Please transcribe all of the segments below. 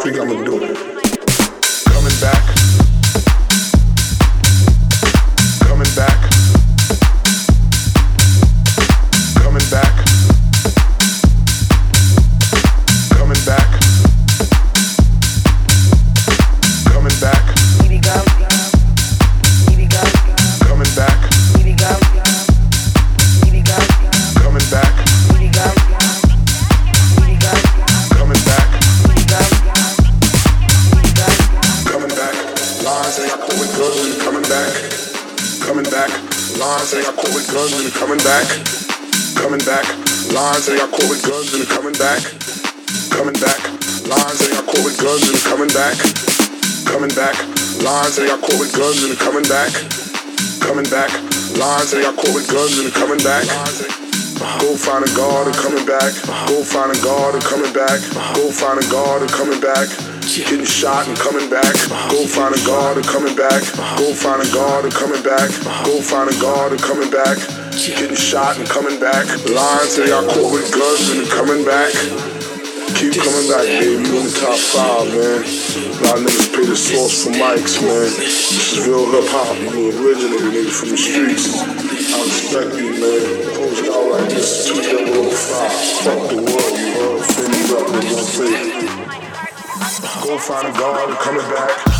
say I caught with guns and a comin' back Comin' back that they got caught with guns and a comin' back Go find a guard and coming back Go finding God and coming back Go finding God and coming back Getting shot and coming back Go findin' God and coming back Go find a guard and coming back Go findin' God and coming back Getting shot and coming back Lions say I caught with guns and a comin' back. Keep coming back, baby. You in the top five, man. A lot of niggas pay the source for mics, man. This is real hip hop. You original, nigga, from the streets. I respect you, man. It out like this. 2005. Fuck the world, you heard? Finish up, nigga. Go find a and coming back.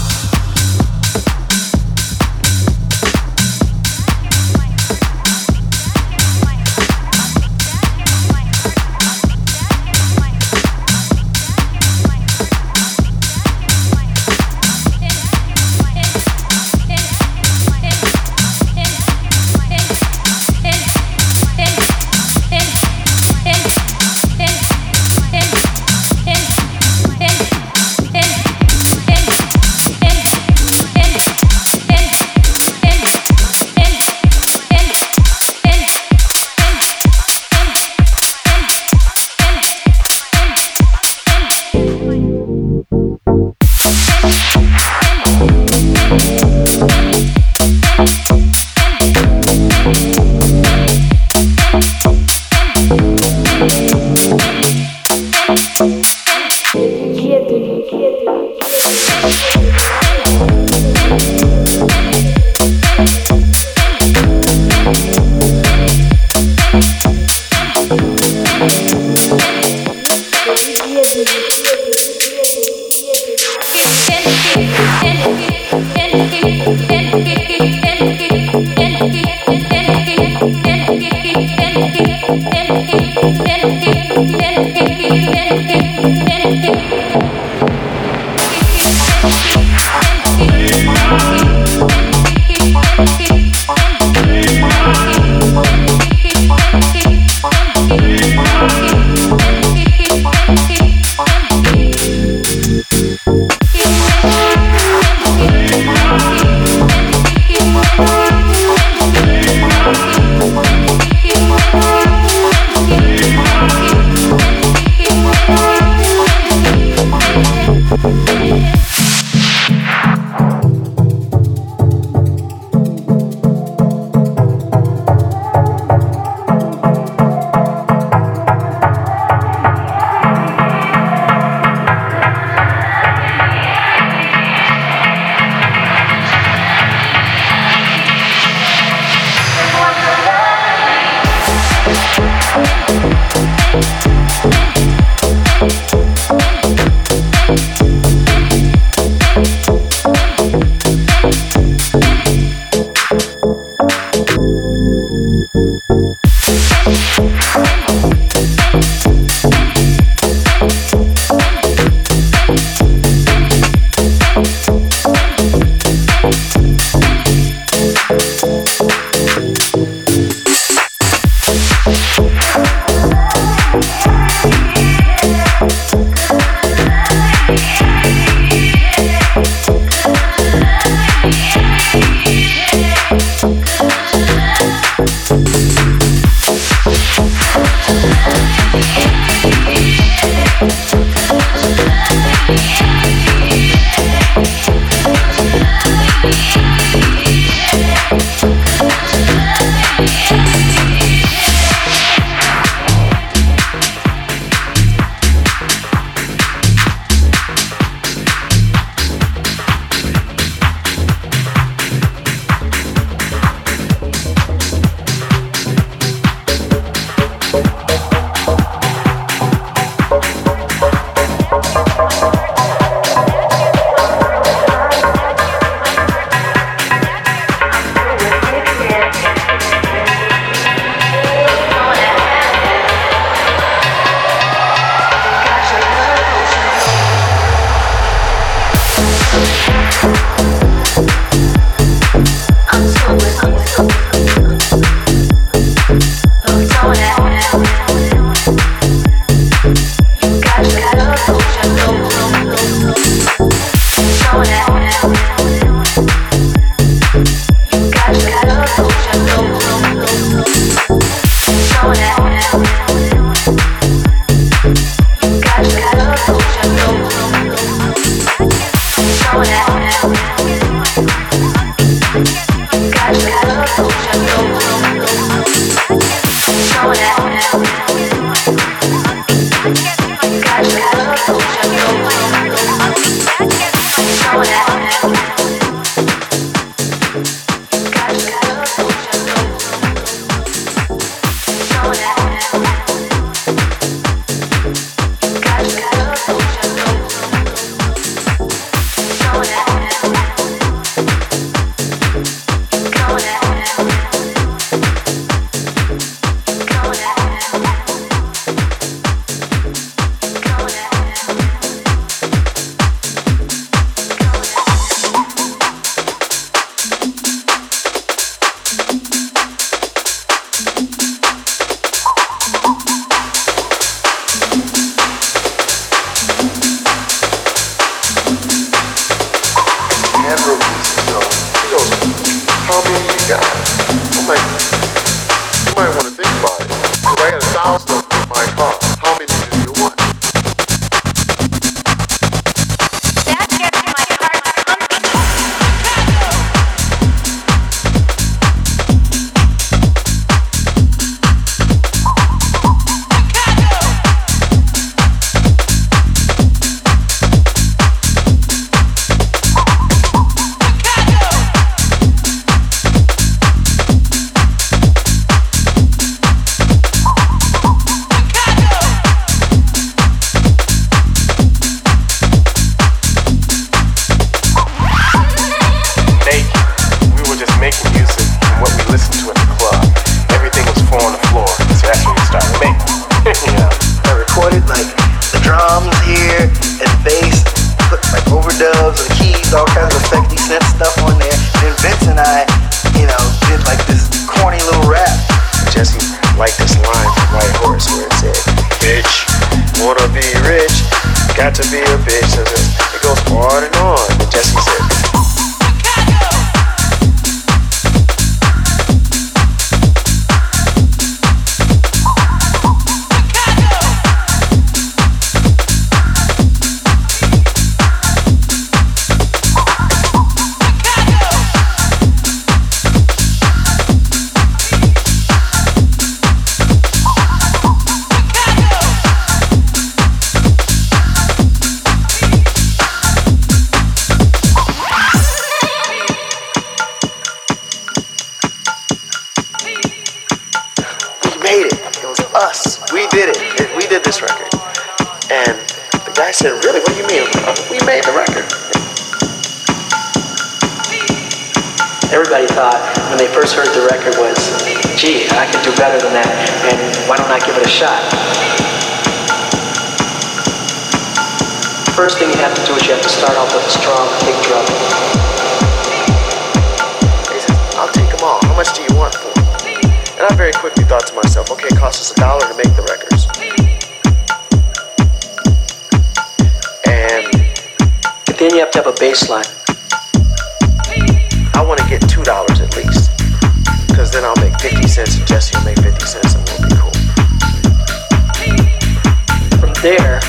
there,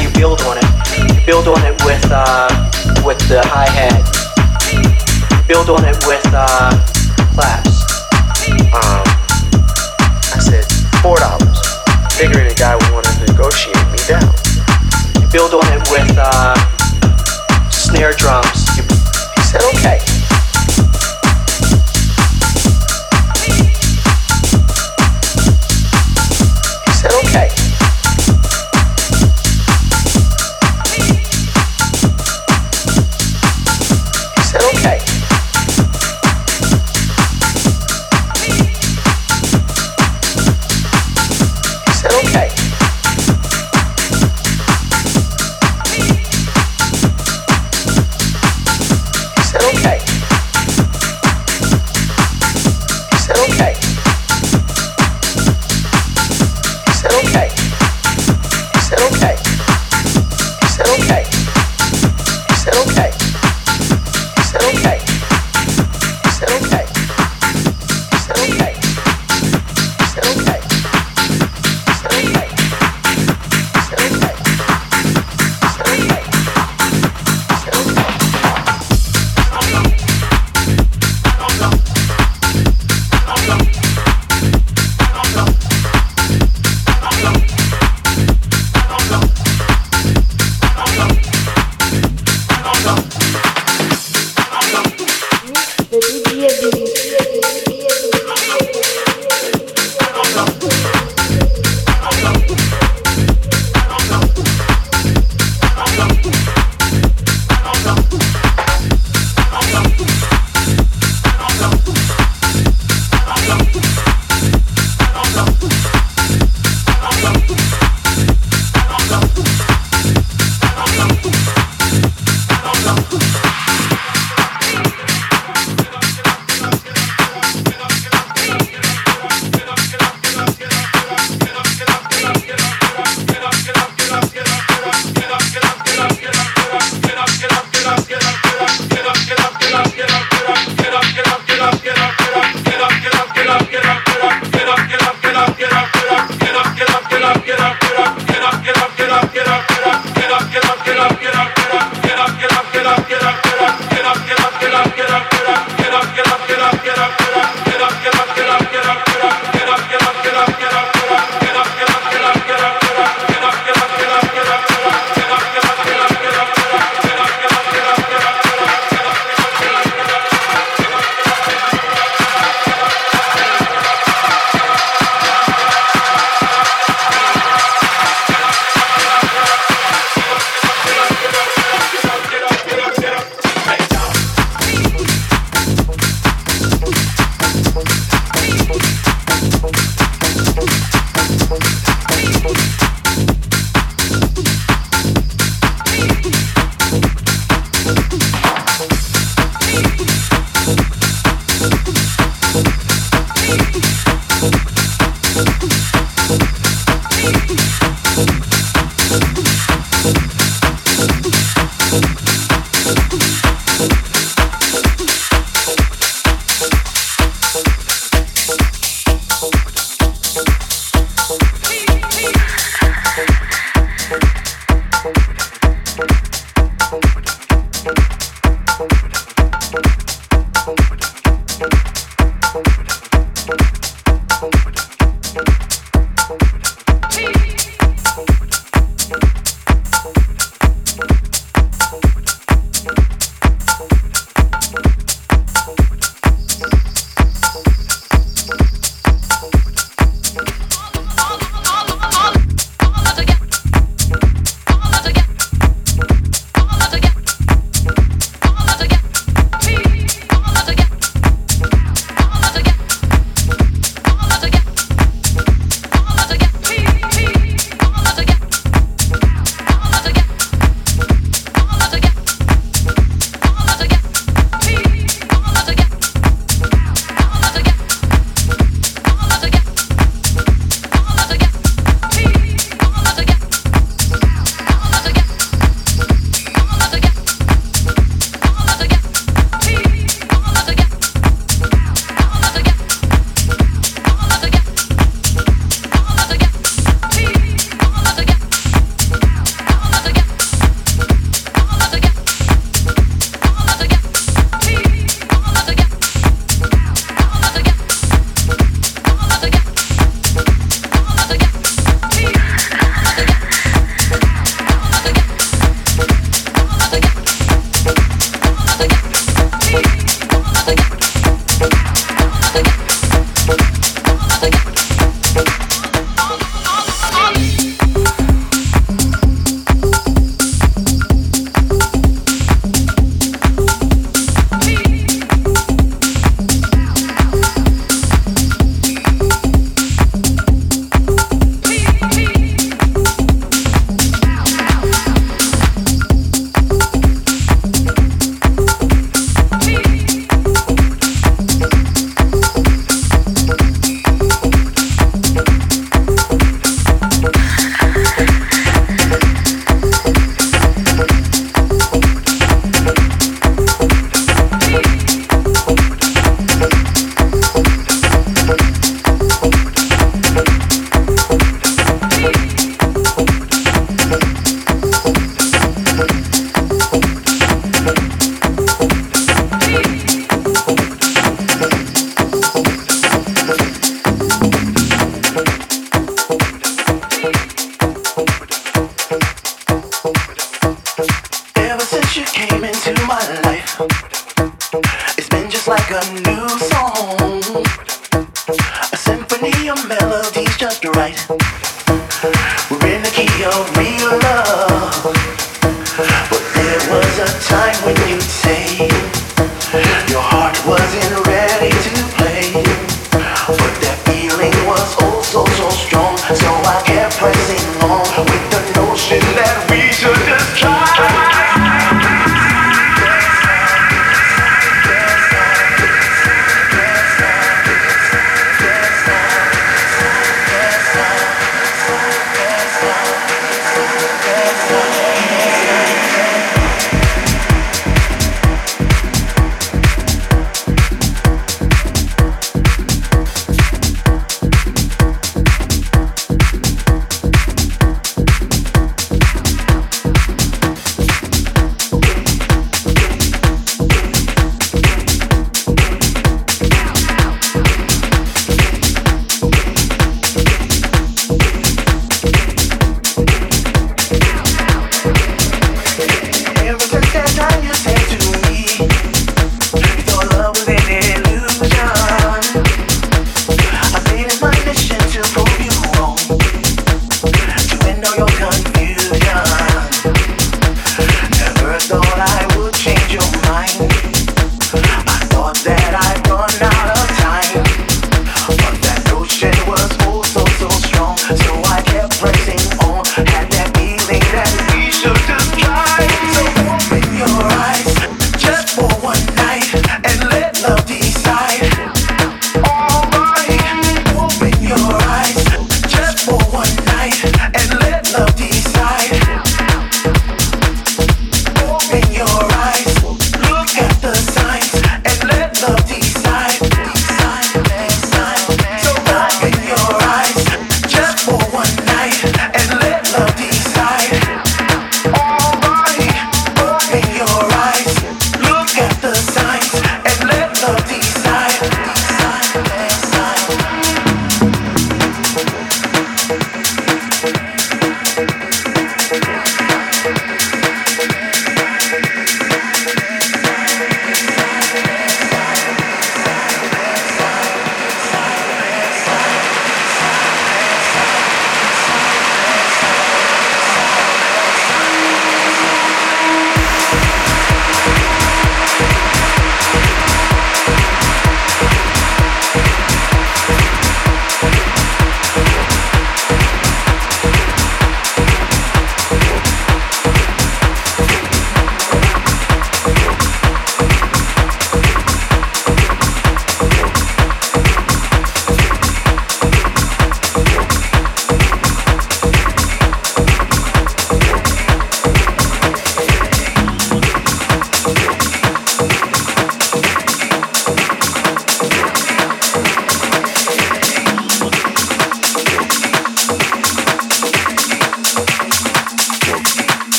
you build on it. You build on it with uh, with the hi hat. Build on it with uh, claps. Um, I said four dollars, figuring the guy would want to negotiate me down. You build on it with uh, snare drums. You, he said okay.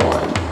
going.